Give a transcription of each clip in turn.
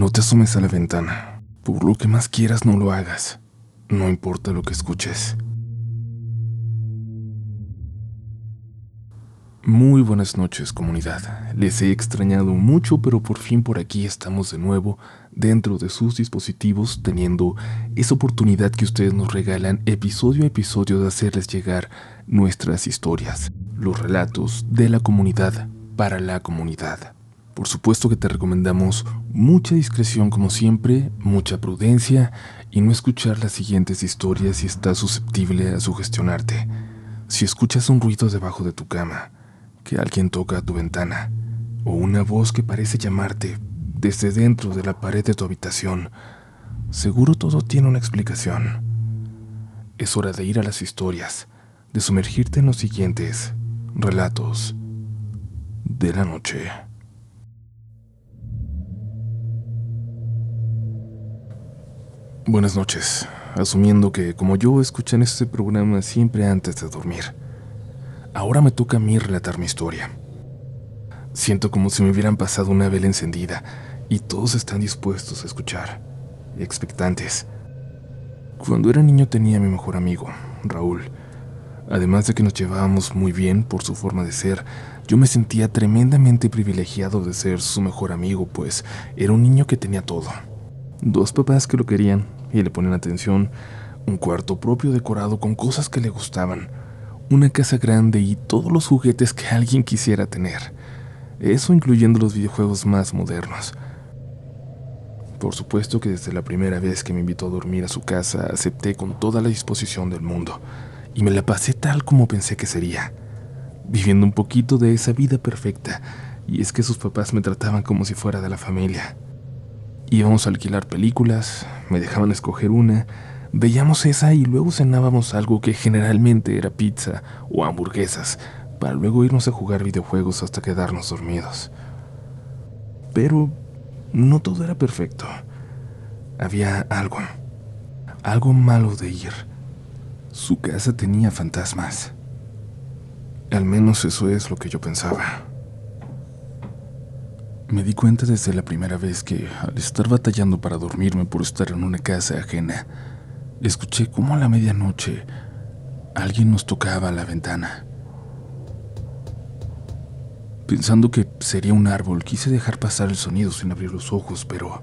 No te asomes a la ventana. Por lo que más quieras, no lo hagas. No importa lo que escuches. Muy buenas noches, comunidad. Les he extrañado mucho, pero por fin por aquí estamos de nuevo dentro de sus dispositivos, teniendo esa oportunidad que ustedes nos regalan episodio a episodio de hacerles llegar nuestras historias, los relatos de la comunidad para la comunidad. Por supuesto que te recomendamos mucha discreción como siempre, mucha prudencia y no escuchar las siguientes historias si estás susceptible a sugestionarte. Si escuchas un ruido debajo de tu cama, que alguien toca a tu ventana, o una voz que parece llamarte desde dentro de la pared de tu habitación, seguro todo tiene una explicación. Es hora de ir a las historias, de sumergirte en los siguientes relatos de la noche. Buenas noches, asumiendo que como yo escuchan este programa siempre antes de dormir. Ahora me toca a mí relatar mi historia. Siento como si me hubieran pasado una vela encendida y todos están dispuestos a escuchar, expectantes. Cuando era niño tenía a mi mejor amigo, Raúl. Además de que nos llevábamos muy bien por su forma de ser, yo me sentía tremendamente privilegiado de ser su mejor amigo, pues era un niño que tenía todo. Dos papás que lo querían y le ponían atención, un cuarto propio decorado con cosas que le gustaban, una casa grande y todos los juguetes que alguien quisiera tener. Eso incluyendo los videojuegos más modernos. Por supuesto que desde la primera vez que me invitó a dormir a su casa acepté con toda la disposición del mundo y me la pasé tal como pensé que sería, viviendo un poquito de esa vida perfecta, y es que sus papás me trataban como si fuera de la familia. Íbamos a alquilar películas, me dejaban escoger una, Veíamos esa y luego cenábamos algo que generalmente era pizza o hamburguesas, para luego irnos a jugar videojuegos hasta quedarnos dormidos. Pero no todo era perfecto. Había algo, algo malo de ir. Su casa tenía fantasmas. Al menos eso es lo que yo pensaba. Me di cuenta desde la primera vez que, al estar batallando para dormirme por estar en una casa ajena, escuché cómo a la medianoche alguien nos tocaba la ventana. Pensando que sería un árbol, quise dejar pasar el sonido sin abrir los ojos, pero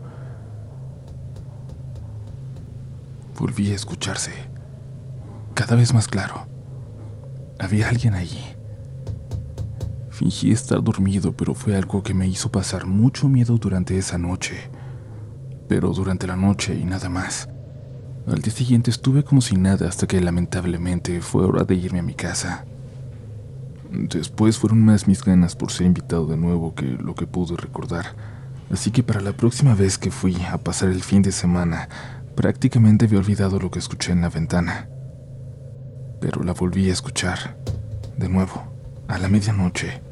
volví a escucharse, cada vez más claro. Había alguien allí. Fingí estar dormido, pero fue algo que me hizo pasar mucho miedo durante esa noche. Pero durante la noche y nada más. Al día siguiente estuve como si nada hasta que lamentablemente fue hora de irme a mi casa. Después fueron más mis ganas por ser invitado de nuevo que lo que pude recordar. Así que para la próxima vez que fui a pasar el fin de semana, prácticamente había olvidado lo que escuché en la ventana. Pero la volví a escuchar, de nuevo, a la medianoche.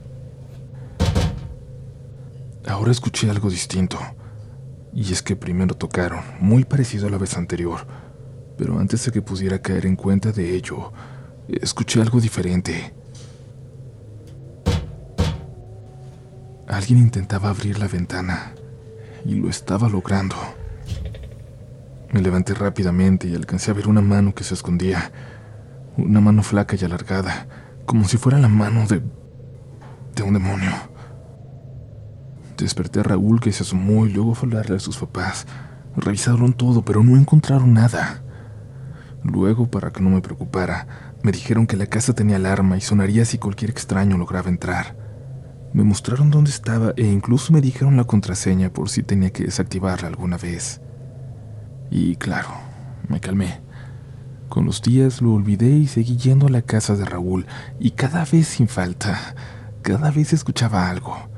Ahora escuché algo distinto. Y es que primero tocaron, muy parecido a la vez anterior, pero antes de que pudiera caer en cuenta de ello, escuché algo diferente. Alguien intentaba abrir la ventana y lo estaba logrando. Me levanté rápidamente y alcancé a ver una mano que se escondía, una mano flaca y alargada, como si fuera la mano de... de un demonio. Desperté a Raúl que se asomó y luego fue a hablarle a sus papás. Revisaron todo, pero no encontraron nada. Luego, para que no me preocupara, me dijeron que la casa tenía alarma y sonaría si cualquier extraño lograba entrar. Me mostraron dónde estaba e incluso me dijeron la contraseña por si tenía que desactivarla alguna vez. Y claro, me calmé. Con los días lo olvidé y seguí yendo a la casa de Raúl y cada vez sin falta, cada vez escuchaba algo.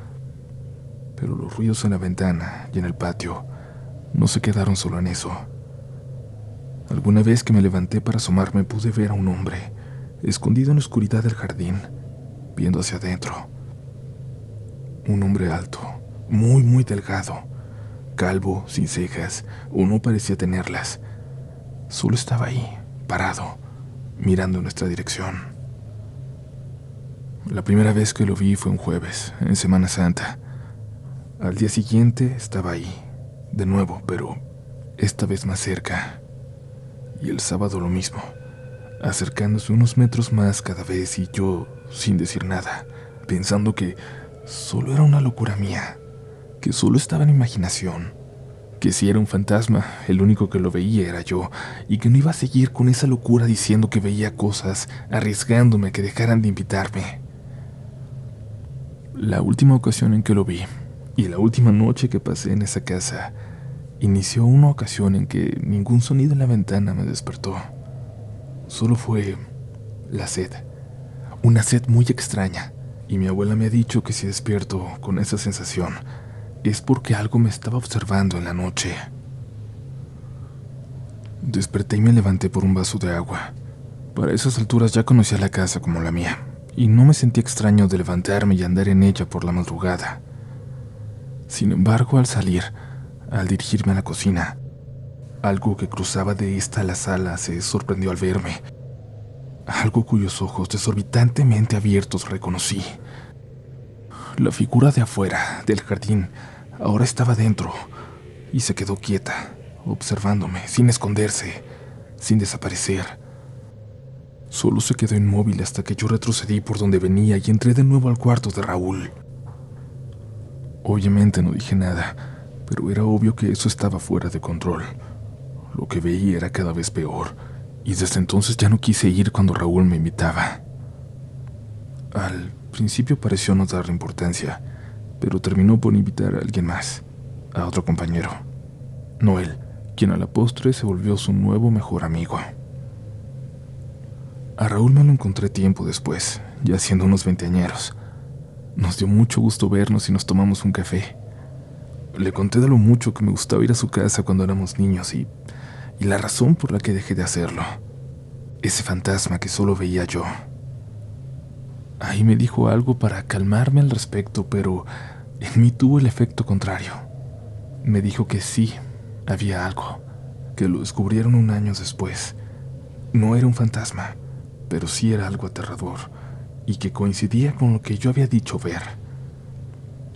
Pero los ruidos en la ventana y en el patio no se quedaron solo en eso. Alguna vez que me levanté para asomarme pude ver a un hombre, escondido en la oscuridad del jardín, viendo hacia adentro. Un hombre alto, muy, muy delgado, calvo, sin cejas, o no parecía tenerlas. Solo estaba ahí, parado, mirando en nuestra dirección. La primera vez que lo vi fue un jueves, en Semana Santa. Al día siguiente estaba ahí, de nuevo, pero esta vez más cerca. Y el sábado lo mismo, acercándose unos metros más cada vez y yo sin decir nada, pensando que solo era una locura mía, que solo estaba en imaginación, que si era un fantasma, el único que lo veía era yo, y que no iba a seguir con esa locura diciendo que veía cosas, arriesgándome a que dejaran de invitarme. La última ocasión en que lo vi, y la última noche que pasé en esa casa, inició una ocasión en que ningún sonido en la ventana me despertó. Solo fue la sed. Una sed muy extraña, y mi abuela me ha dicho que si despierto con esa sensación, es porque algo me estaba observando en la noche. Desperté y me levanté por un vaso de agua. Para esas alturas ya conocía la casa como la mía, y no me sentí extraño de levantarme y andar en ella por la madrugada. Sin embargo, al salir, al dirigirme a la cocina, algo que cruzaba de esta a la sala se sorprendió al verme. Algo cuyos ojos desorbitantemente abiertos reconocí. La figura de afuera, del jardín, ahora estaba dentro y se quedó quieta, observándome, sin esconderse, sin desaparecer. Solo se quedó inmóvil hasta que yo retrocedí por donde venía y entré de nuevo al cuarto de Raúl. Obviamente no dije nada, pero era obvio que eso estaba fuera de control. Lo que veía era cada vez peor, y desde entonces ya no quise ir cuando Raúl me invitaba. Al principio pareció no darle importancia, pero terminó por invitar a alguien más, a otro compañero, Noel, quien a la postre se volvió su nuevo mejor amigo. A Raúl me lo encontré tiempo después, ya siendo unos veinteañeros. Nos dio mucho gusto vernos y nos tomamos un café. Le conté de lo mucho que me gustaba ir a su casa cuando éramos niños y, y la razón por la que dejé de hacerlo. Ese fantasma que solo veía yo. Ahí me dijo algo para calmarme al respecto, pero en mí tuvo el efecto contrario. Me dijo que sí, había algo, que lo descubrieron un año después. No era un fantasma, pero sí era algo aterrador, y que coincidía con lo que yo había dicho ver.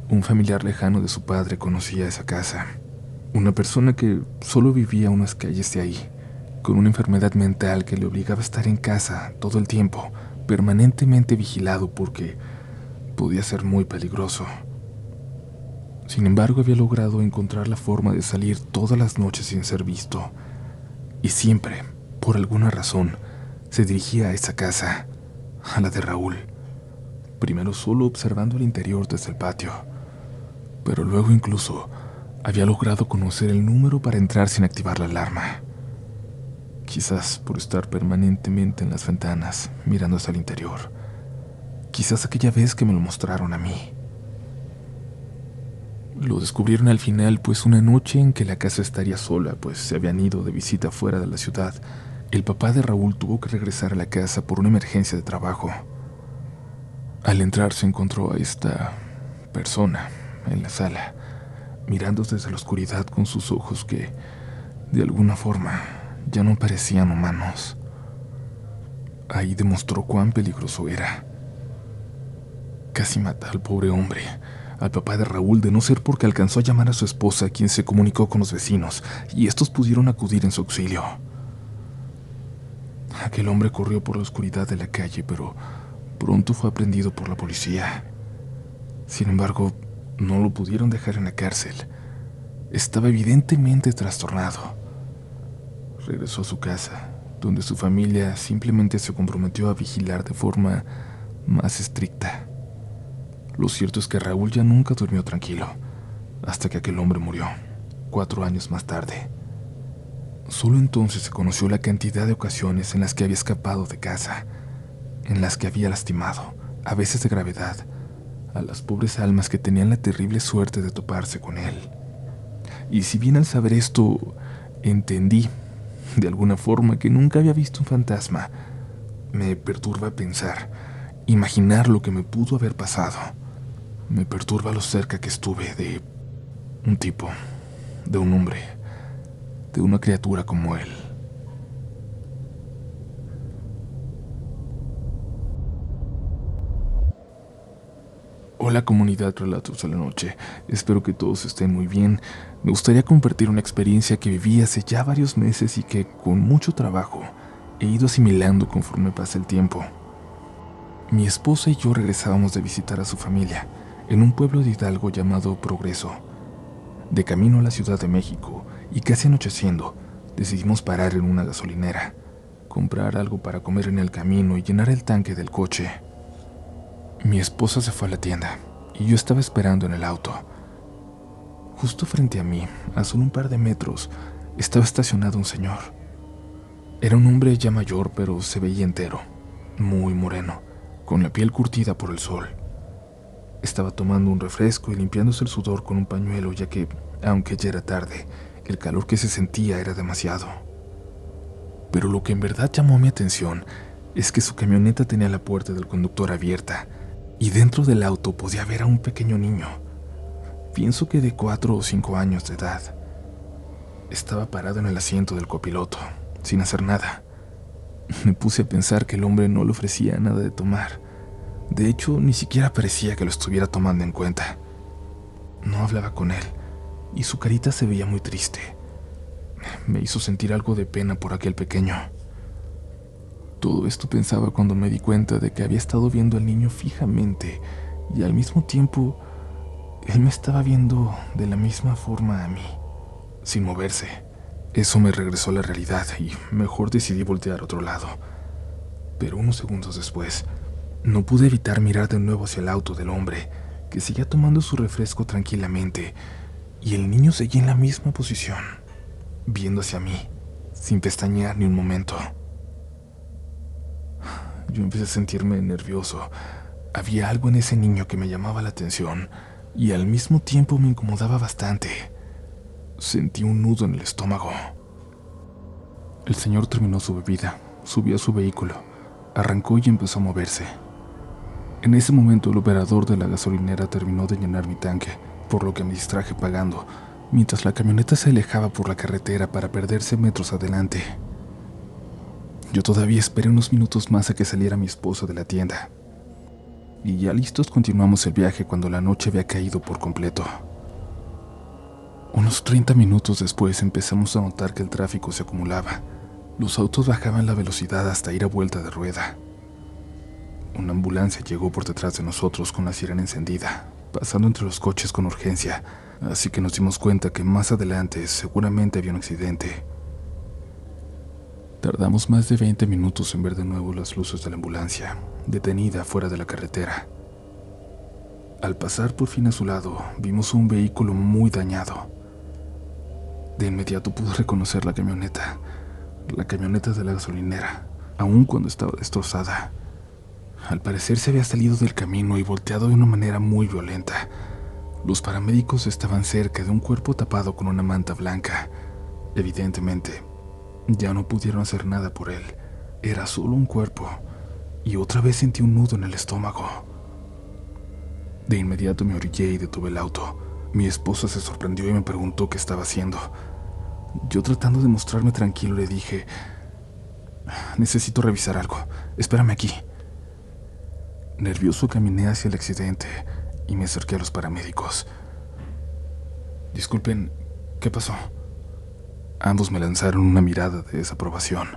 Un familiar lejano de su padre conocía esa casa, una persona que solo vivía unas calles de ahí, con una enfermedad mental que le obligaba a estar en casa todo el tiempo, permanentemente vigilado porque podía ser muy peligroso. Sin embargo, había logrado encontrar la forma de salir todas las noches sin ser visto, y siempre, por alguna razón, se dirigía a esa casa, a la de Raúl, primero solo observando el interior desde el patio, pero luego incluso había logrado conocer el número para entrar sin activar la alarma. Quizás por estar permanentemente en las ventanas mirando hacia el interior, quizás aquella vez que me lo mostraron a mí. Lo descubrieron al final, pues una noche en que la casa estaría sola, pues se habían ido de visita fuera de la ciudad, el papá de Raúl tuvo que regresar a la casa por una emergencia de trabajo. Al entrar se encontró a esta persona en la sala, mirando desde la oscuridad con sus ojos que, de alguna forma, ya no parecían humanos. Ahí demostró cuán peligroso era. Casi mata al pobre hombre, al papá de Raúl, de no ser porque alcanzó a llamar a su esposa, quien se comunicó con los vecinos, y estos pudieron acudir en su auxilio. Aquel hombre corrió por la oscuridad de la calle, pero pronto fue aprendido por la policía. Sin embargo, no lo pudieron dejar en la cárcel. Estaba evidentemente trastornado regresó a su casa, donde su familia simplemente se comprometió a vigilar de forma más estricta. Lo cierto es que Raúl ya nunca durmió tranquilo, hasta que aquel hombre murió, cuatro años más tarde. Solo entonces se conoció la cantidad de ocasiones en las que había escapado de casa, en las que había lastimado, a veces de gravedad, a las pobres almas que tenían la terrible suerte de toparse con él. Y si bien al saber esto, entendí de alguna forma que nunca había visto un fantasma. Me perturba pensar, imaginar lo que me pudo haber pasado. Me perturba lo cerca que estuve de un tipo, de un hombre, de una criatura como él. Hola comunidad Relatos de la Noche, espero que todos estén muy bien. Me gustaría compartir una experiencia que viví hace ya varios meses y que con mucho trabajo he ido asimilando conforme pasa el tiempo. Mi esposa y yo regresábamos de visitar a su familia en un pueblo de Hidalgo llamado Progreso. De camino a la Ciudad de México y casi anocheciendo, decidimos parar en una gasolinera, comprar algo para comer en el camino y llenar el tanque del coche. Mi esposa se fue a la tienda y yo estaba esperando en el auto. Justo frente a mí, a solo un par de metros, estaba estacionado un señor. Era un hombre ya mayor, pero se veía entero, muy moreno, con la piel curtida por el sol. Estaba tomando un refresco y limpiándose el sudor con un pañuelo, ya que, aunque ya era tarde, el calor que se sentía era demasiado. Pero lo que en verdad llamó mi atención es que su camioneta tenía la puerta del conductor abierta y dentro del auto podía ver a un pequeño niño. Pienso que de cuatro o cinco años de edad. Estaba parado en el asiento del copiloto, sin hacer nada. Me puse a pensar que el hombre no le ofrecía nada de tomar. De hecho, ni siquiera parecía que lo estuviera tomando en cuenta. No hablaba con él, y su carita se veía muy triste. Me hizo sentir algo de pena por aquel pequeño. Todo esto pensaba cuando me di cuenta de que había estado viendo al niño fijamente y al mismo tiempo él me estaba viendo de la misma forma a mí, sin moverse. Eso me regresó a la realidad y mejor decidí voltear a otro lado. Pero unos segundos después, no pude evitar mirar de nuevo hacia el auto del hombre, que seguía tomando su refresco tranquilamente, y el niño seguía en la misma posición, viendo hacia mí, sin pestañear ni un momento. Yo empecé a sentirme nervioso. Había algo en ese niño que me llamaba la atención y al mismo tiempo me incomodaba bastante. Sentí un nudo en el estómago. El señor terminó su bebida, subió a su vehículo, arrancó y empezó a moverse. En ese momento el operador de la gasolinera terminó de llenar mi tanque, por lo que me distraje pagando, mientras la camioneta se alejaba por la carretera para perderse metros adelante. Yo todavía esperé unos minutos más a que saliera mi esposa de la tienda. Y ya listos continuamos el viaje cuando la noche había caído por completo. Unos 30 minutos después empezamos a notar que el tráfico se acumulaba. Los autos bajaban la velocidad hasta ir a vuelta de rueda. Una ambulancia llegó por detrás de nosotros con la sirena encendida, pasando entre los coches con urgencia, así que nos dimos cuenta que más adelante seguramente había un accidente. Tardamos más de 20 minutos en ver de nuevo las luces de la ambulancia, detenida fuera de la carretera. Al pasar por fin a su lado, vimos un vehículo muy dañado. De inmediato pude reconocer la camioneta, la camioneta de la gasolinera, aun cuando estaba destrozada. Al parecer se había salido del camino y volteado de una manera muy violenta. Los paramédicos estaban cerca de un cuerpo tapado con una manta blanca. Evidentemente, ya no pudieron hacer nada por él. Era solo un cuerpo. Y otra vez sentí un nudo en el estómago. De inmediato me orillé y detuve el auto. Mi esposa se sorprendió y me preguntó qué estaba haciendo. Yo tratando de mostrarme tranquilo le dije, necesito revisar algo. Espérame aquí. Nervioso caminé hacia el accidente y me acerqué a los paramédicos. Disculpen, ¿qué pasó? Ambos me lanzaron una mirada de desaprobación.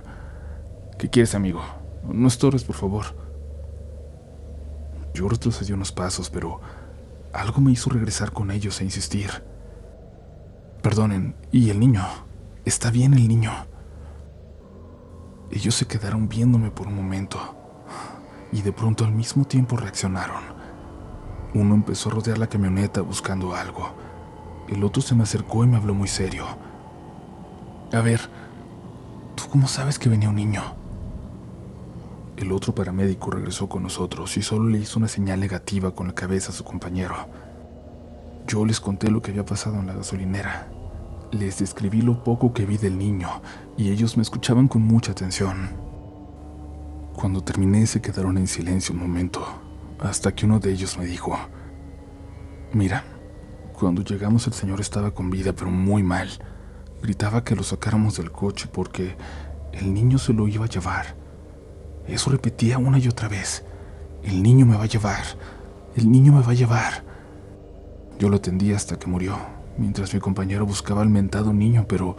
¿Qué quieres, amigo? No estorbes, por favor. Yo retrocedí unos pasos, pero algo me hizo regresar con ellos e insistir. Perdonen, ¿y el niño? ¿Está bien el niño? Ellos se quedaron viéndome por un momento y de pronto al mismo tiempo reaccionaron. Uno empezó a rodear la camioneta buscando algo. El otro se me acercó y me habló muy serio. A ver, ¿tú cómo sabes que venía un niño? El otro paramédico regresó con nosotros y solo le hizo una señal negativa con la cabeza a su compañero. Yo les conté lo que había pasado en la gasolinera. Les describí lo poco que vi del niño y ellos me escuchaban con mucha atención. Cuando terminé se quedaron en silencio un momento, hasta que uno de ellos me dijo, Mira, cuando llegamos el señor estaba con vida pero muy mal. Gritaba que lo sacáramos del coche porque el niño se lo iba a llevar. Eso repetía una y otra vez. El niño me va a llevar. El niño me va a llevar. Yo lo atendí hasta que murió, mientras mi compañero buscaba al mentado niño, pero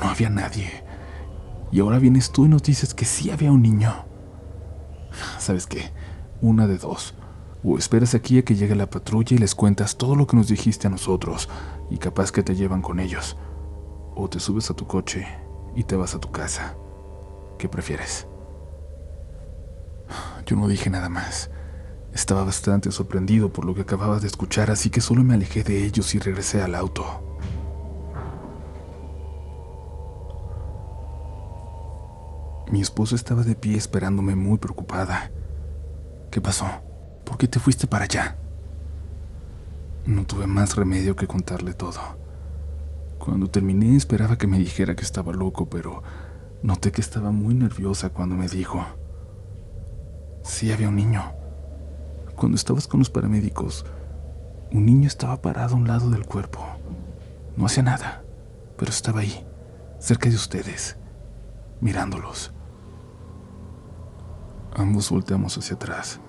no había nadie. Y ahora vienes tú y nos dices que sí había un niño. ¿Sabes qué? Una de dos. O esperas aquí a que llegue la patrulla y les cuentas todo lo que nos dijiste a nosotros, y capaz que te llevan con ellos. O te subes a tu coche y te vas a tu casa. ¿Qué prefieres? Yo no dije nada más. Estaba bastante sorprendido por lo que acababa de escuchar, así que solo me alejé de ellos y regresé al auto. Mi esposa estaba de pie esperándome muy preocupada. ¿Qué pasó? ¿Por qué te fuiste para allá? No tuve más remedio que contarle todo. Cuando terminé esperaba que me dijera que estaba loco, pero noté que estaba muy nerviosa cuando me dijo, sí había un niño. Cuando estabas con los paramédicos, un niño estaba parado a un lado del cuerpo. No hacía nada, pero estaba ahí, cerca de ustedes, mirándolos. Ambos volteamos hacia atrás.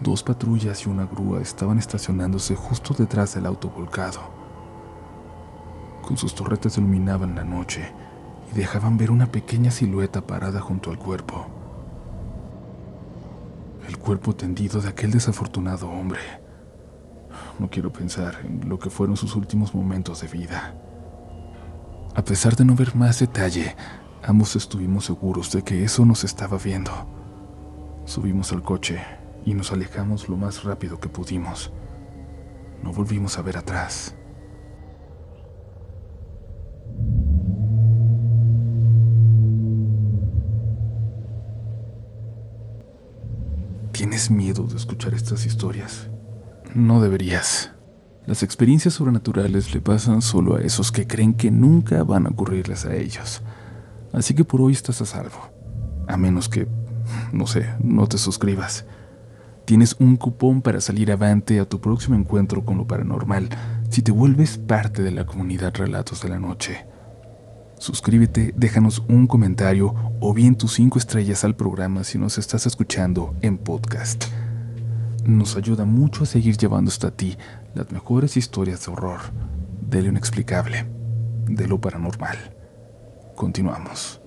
Dos patrullas y una grúa estaban estacionándose justo detrás del auto volcado. Con sus torretas iluminaban la noche y dejaban ver una pequeña silueta parada junto al cuerpo. El cuerpo tendido de aquel desafortunado hombre. No quiero pensar en lo que fueron sus últimos momentos de vida. A pesar de no ver más detalle, ambos estuvimos seguros de que eso nos estaba viendo. Subimos al coche y nos alejamos lo más rápido que pudimos. No volvimos a ver atrás. ¿Tienes miedo de escuchar estas historias? No deberías. Las experiencias sobrenaturales le pasan solo a esos que creen que nunca van a ocurrirles a ellos. Así que por hoy estás a salvo. A menos que no sé, no te suscribas. Tienes un cupón para salir avante a tu próximo encuentro con lo paranormal si te vuelves parte de la comunidad Relatos de la Noche. Suscríbete, déjanos un comentario o bien tus cinco estrellas al programa si nos estás escuchando en podcast. Nos ayuda mucho a seguir llevando hasta ti las mejores historias de horror, de lo inexplicable, de lo paranormal. Continuamos.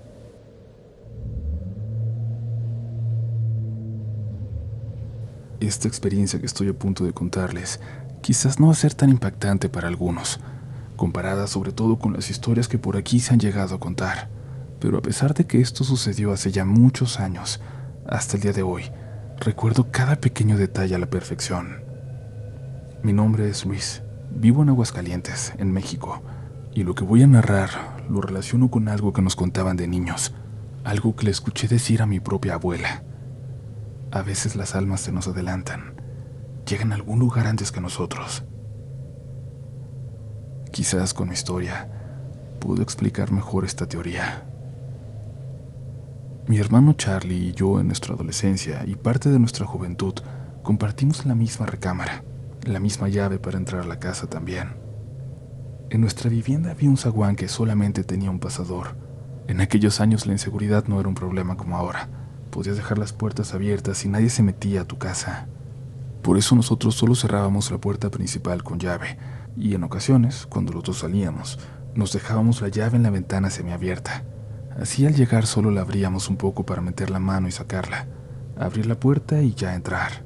Esta experiencia que estoy a punto de contarles quizás no va a ser tan impactante para algunos, comparada sobre todo con las historias que por aquí se han llegado a contar. Pero a pesar de que esto sucedió hace ya muchos años, hasta el día de hoy, recuerdo cada pequeño detalle a la perfección. Mi nombre es Luis, vivo en Aguascalientes, en México, y lo que voy a narrar lo relaciono con algo que nos contaban de niños, algo que le escuché decir a mi propia abuela. A veces las almas se nos adelantan, llegan a algún lugar antes que nosotros. Quizás con mi historia puedo explicar mejor esta teoría. Mi hermano Charlie y yo en nuestra adolescencia y parte de nuestra juventud compartimos la misma recámara, la misma llave para entrar a la casa también. En nuestra vivienda había un zaguán que solamente tenía un pasador. En aquellos años la inseguridad no era un problema como ahora Podías dejar las puertas abiertas y nadie se metía a tu casa. Por eso nosotros solo cerrábamos la puerta principal con llave, y en ocasiones, cuando los dos salíamos, nos dejábamos la llave en la ventana semiabierta. Así al llegar solo la abríamos un poco para meter la mano y sacarla, abrir la puerta y ya entrar.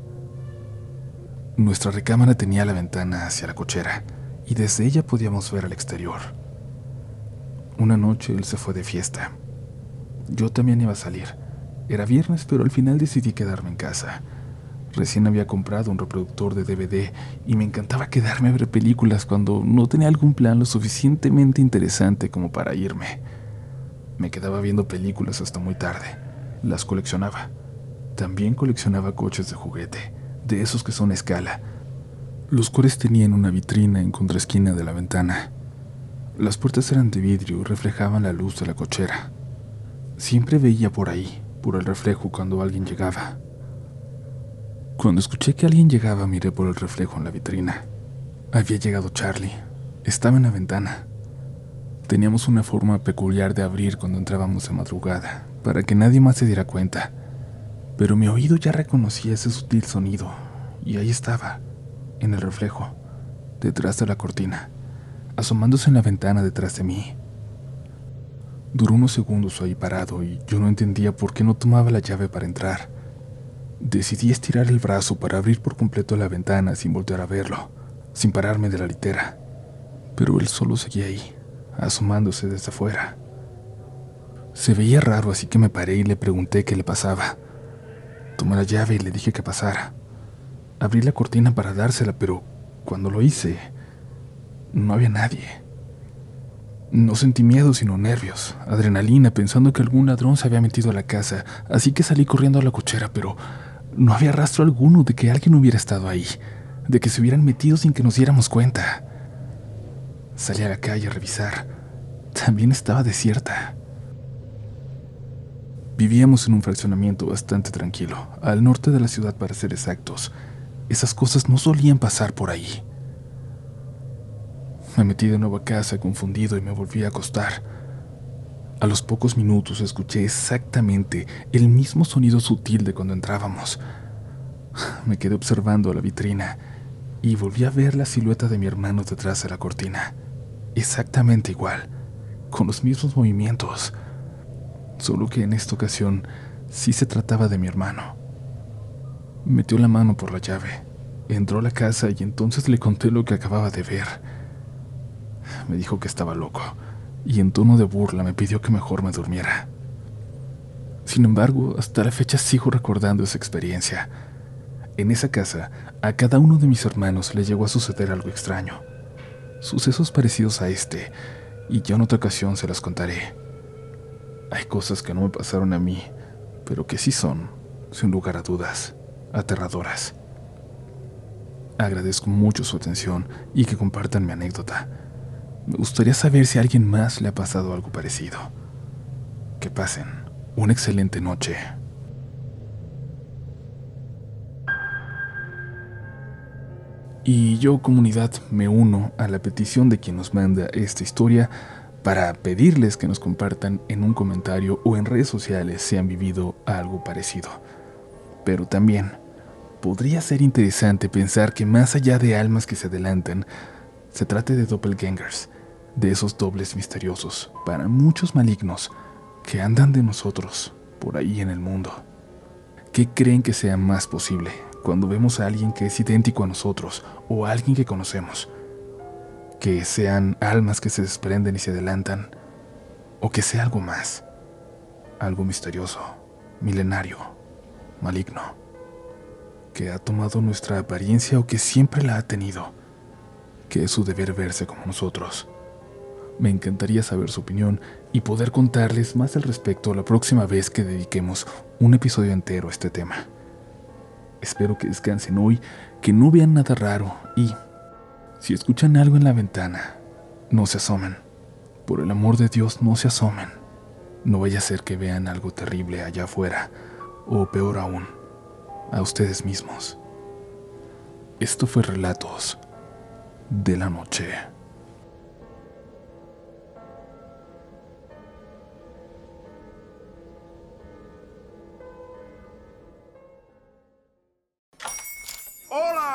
Nuestra recámara tenía la ventana hacia la cochera, y desde ella podíamos ver al exterior. Una noche él se fue de fiesta. Yo también iba a salir, era viernes, pero al final decidí quedarme en casa. Recién había comprado un reproductor de DVD y me encantaba quedarme a ver películas cuando no tenía algún plan lo suficientemente interesante como para irme. Me quedaba viendo películas hasta muy tarde. Las coleccionaba. También coleccionaba coches de juguete, de esos que son a escala, los cuales tenían una vitrina en contraesquina de la ventana. Las puertas eran de vidrio y reflejaban la luz de la cochera. Siempre veía por ahí, por el reflejo cuando alguien llegaba. Cuando escuché que alguien llegaba, miré por el reflejo en la vitrina. Había llegado Charlie. Estaba en la ventana. Teníamos una forma peculiar de abrir cuando entrábamos de madrugada, para que nadie más se diera cuenta. Pero mi oído ya reconocía ese sutil sonido, y ahí estaba, en el reflejo, detrás de la cortina, asomándose en la ventana detrás de mí. Duró unos segundos ahí parado y yo no entendía por qué no tomaba la llave para entrar. Decidí estirar el brazo para abrir por completo la ventana sin voltear a verlo, sin pararme de la litera. Pero él solo seguía ahí, asomándose desde afuera. Se veía raro, así que me paré y le pregunté qué le pasaba. Tomé la llave y le dije que pasara. Abrí la cortina para dársela, pero cuando lo hice, no había nadie. No sentí miedo, sino nervios, adrenalina, pensando que algún ladrón se había metido a la casa, así que salí corriendo a la cochera, pero no había rastro alguno de que alguien hubiera estado ahí, de que se hubieran metido sin que nos diéramos cuenta. Salí a la calle a revisar. También estaba desierta. Vivíamos en un fraccionamiento bastante tranquilo, al norte de la ciudad para ser exactos. Esas cosas no solían pasar por ahí. Me metí de nuevo a casa confundido y me volví a acostar. A los pocos minutos escuché exactamente el mismo sonido sutil de cuando entrábamos. Me quedé observando la vitrina y volví a ver la silueta de mi hermano detrás de la cortina. Exactamente igual, con los mismos movimientos solo que en esta ocasión sí se trataba de mi hermano. Metió la mano por la llave, entró a la casa y entonces le conté lo que acababa de ver. Me dijo que estaba loco y en tono de burla me pidió que mejor me durmiera. Sin embargo, hasta la fecha sigo recordando esa experiencia. En esa casa, a cada uno de mis hermanos le llegó a suceder algo extraño. Sucesos parecidos a este, y yo en otra ocasión se las contaré. Hay cosas que no me pasaron a mí, pero que sí son, sin lugar a dudas, aterradoras. Agradezco mucho su atención y que compartan mi anécdota. Me gustaría saber si a alguien más le ha pasado algo parecido. Que pasen una excelente noche. Y yo, comunidad, me uno a la petición de quien nos manda esta historia para pedirles que nos compartan en un comentario o en redes sociales si han vivido algo parecido. Pero también podría ser interesante pensar que más allá de almas que se adelantan, se trate de doppelgangers, de esos dobles misteriosos, para muchos malignos, que andan de nosotros por ahí en el mundo. ¿Qué creen que sea más posible cuando vemos a alguien que es idéntico a nosotros o a alguien que conocemos? que sean almas que se desprenden y se adelantan, o que sea algo más, algo misterioso, milenario, maligno, que ha tomado nuestra apariencia o que siempre la ha tenido, que es su deber verse como nosotros. Me encantaría saber su opinión y poder contarles más al respecto la próxima vez que dediquemos un episodio entero a este tema. Espero que descansen hoy, que no vean nada raro y si escuchan algo en la ventana, no se asomen. Por el amor de Dios, no se asomen. No vaya a ser que vean algo terrible allá afuera, o peor aún, a ustedes mismos. Esto fue Relatos de la Noche.